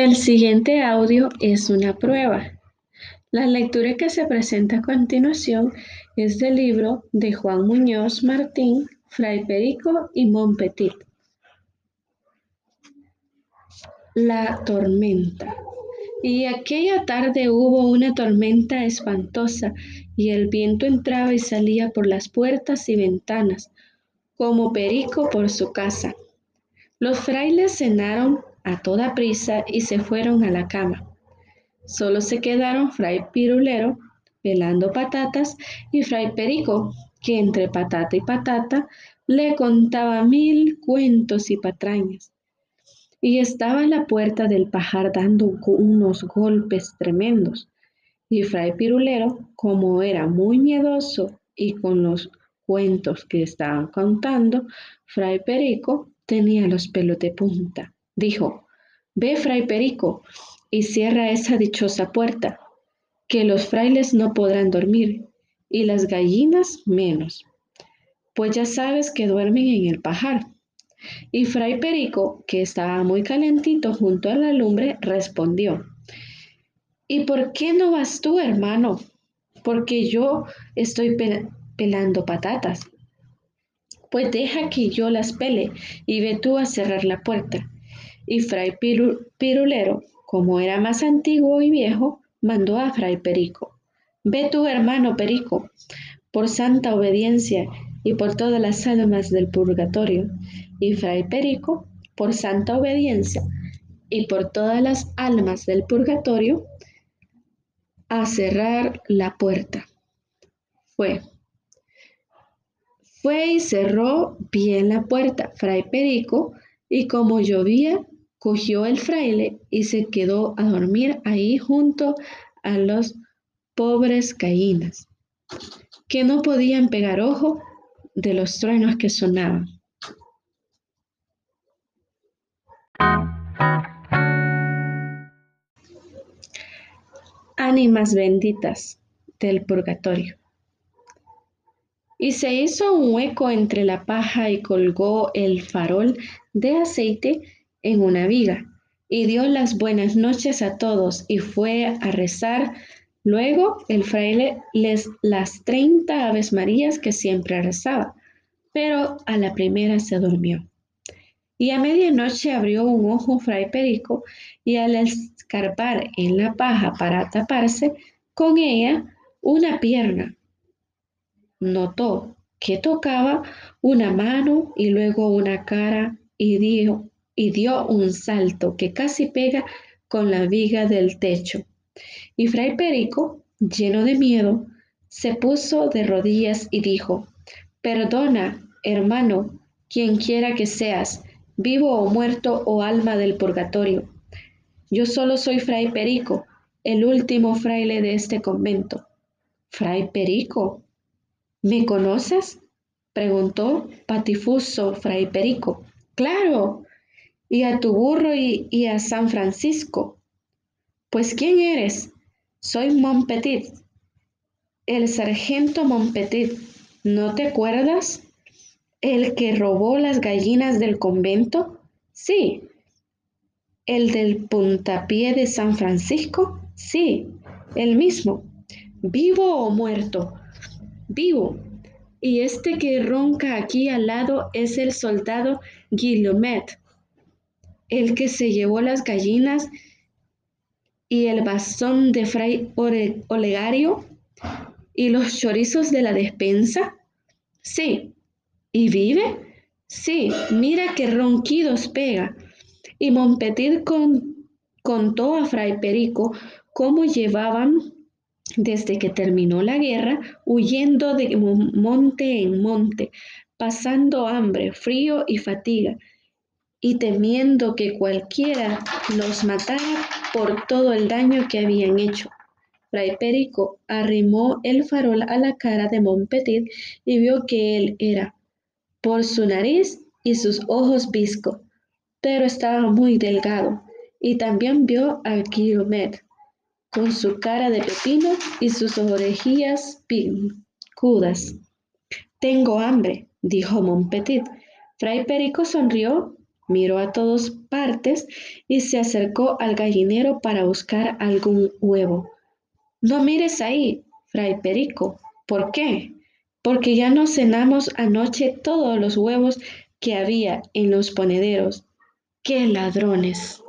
El siguiente audio es una prueba. La lectura que se presenta a continuación es del libro de Juan Muñoz Martín, Fray Perico y Montpetit. La tormenta. Y aquella tarde hubo una tormenta espantosa y el viento entraba y salía por las puertas y ventanas, como perico por su casa. Los frailes cenaron a toda prisa y se fueron a la cama. Solo se quedaron Fray Pirulero pelando patatas y Fray Perico, que entre patata y patata le contaba mil cuentos y patrañas. Y estaba en la puerta del pajar dando unos golpes tremendos. Y Fray Pirulero, como era muy miedoso y con los cuentos que estaban contando, Fray Perico tenía los pelos de punta. Dijo, ve, Fray Perico, y cierra esa dichosa puerta, que los frailes no podrán dormir, y las gallinas menos, pues ya sabes que duermen en el pajar. Y Fray Perico, que estaba muy calentito junto a la lumbre, respondió, ¿Y por qué no vas tú, hermano? Porque yo estoy pelando patatas. Pues deja que yo las pele y ve tú a cerrar la puerta. Y Fray Pirulero, como era más antiguo y viejo, mandó a Fray Perico. Ve tú, hermano Perico, por santa obediencia y por todas las almas del purgatorio. Y Fray Perico, por santa obediencia y por todas las almas del purgatorio, a cerrar la puerta. Fue. Fue y cerró bien la puerta Fray Perico, y como llovía, cogió el fraile y se quedó a dormir ahí junto a los pobres gallinas, que no podían pegar ojo de los truenos que sonaban. Ánimas benditas del purgatorio. Y se hizo un hueco entre la paja y colgó el farol de aceite en una viga, y dio las buenas noches a todos y fue a rezar. Luego el fraile les las treinta aves marías que siempre rezaba, pero a la primera se durmió. Y a medianoche abrió un ojo fray Perico y al escarpar en la paja para taparse con ella una pierna, notó que tocaba una mano y luego una cara y dio, y dio un salto que casi pega con la viga del techo. Y Fray Perico, lleno de miedo, se puso de rodillas y dijo, Perdona, hermano, quien quiera que seas, vivo o muerto o alma del purgatorio. Yo solo soy Fray Perico, el último fraile de este convento. Fray Perico, ¿Me conoces? preguntó patifuso Fray Perico. Claro, y a tu burro y, a San Francisco. Pues ¿quién eres? Soy Montpetit, el sargento Montpetit. ¿No te acuerdas? ¿El que robó las gallinas del convento? Sí. ¿El del puntapié de San Francisco? Sí, el mismo. ¿Vivo o muerto? vivo. Y este que ronca aquí al lado es el soldado Guillaumet, el que se llevó las gallinas y el bastón de Fray Olegario y los chorizos de la despensa. Sí. ¿Y vive? Sí, mira qué ronquidos pega. Y Montpetit contó a Fray Perico cómo llevaban desde que terminó la guerra, huyendo de monte en monte, pasando hambre, frío y fatiga, y temiendo que cualquiera los matara por todo el daño que habían hecho. Fray Perico arrimó el farol a la cara de Montpetit y vio que él era, por su nariz y sus ojos visco, pero estaba muy delgado, y también vio a Guillomet, con su cara de pepino y sus orejillas picudas. Tengo hambre, dijo Montpetit. Fray Perico sonrió Miró a todas partes y se acercó al gallinero para buscar algún huevo. No mires ahí, fray Perico. ¿Por qué? Porque ya no cenamos anoche todos los huevos que había en los ponederos. ¡Qué ladrones!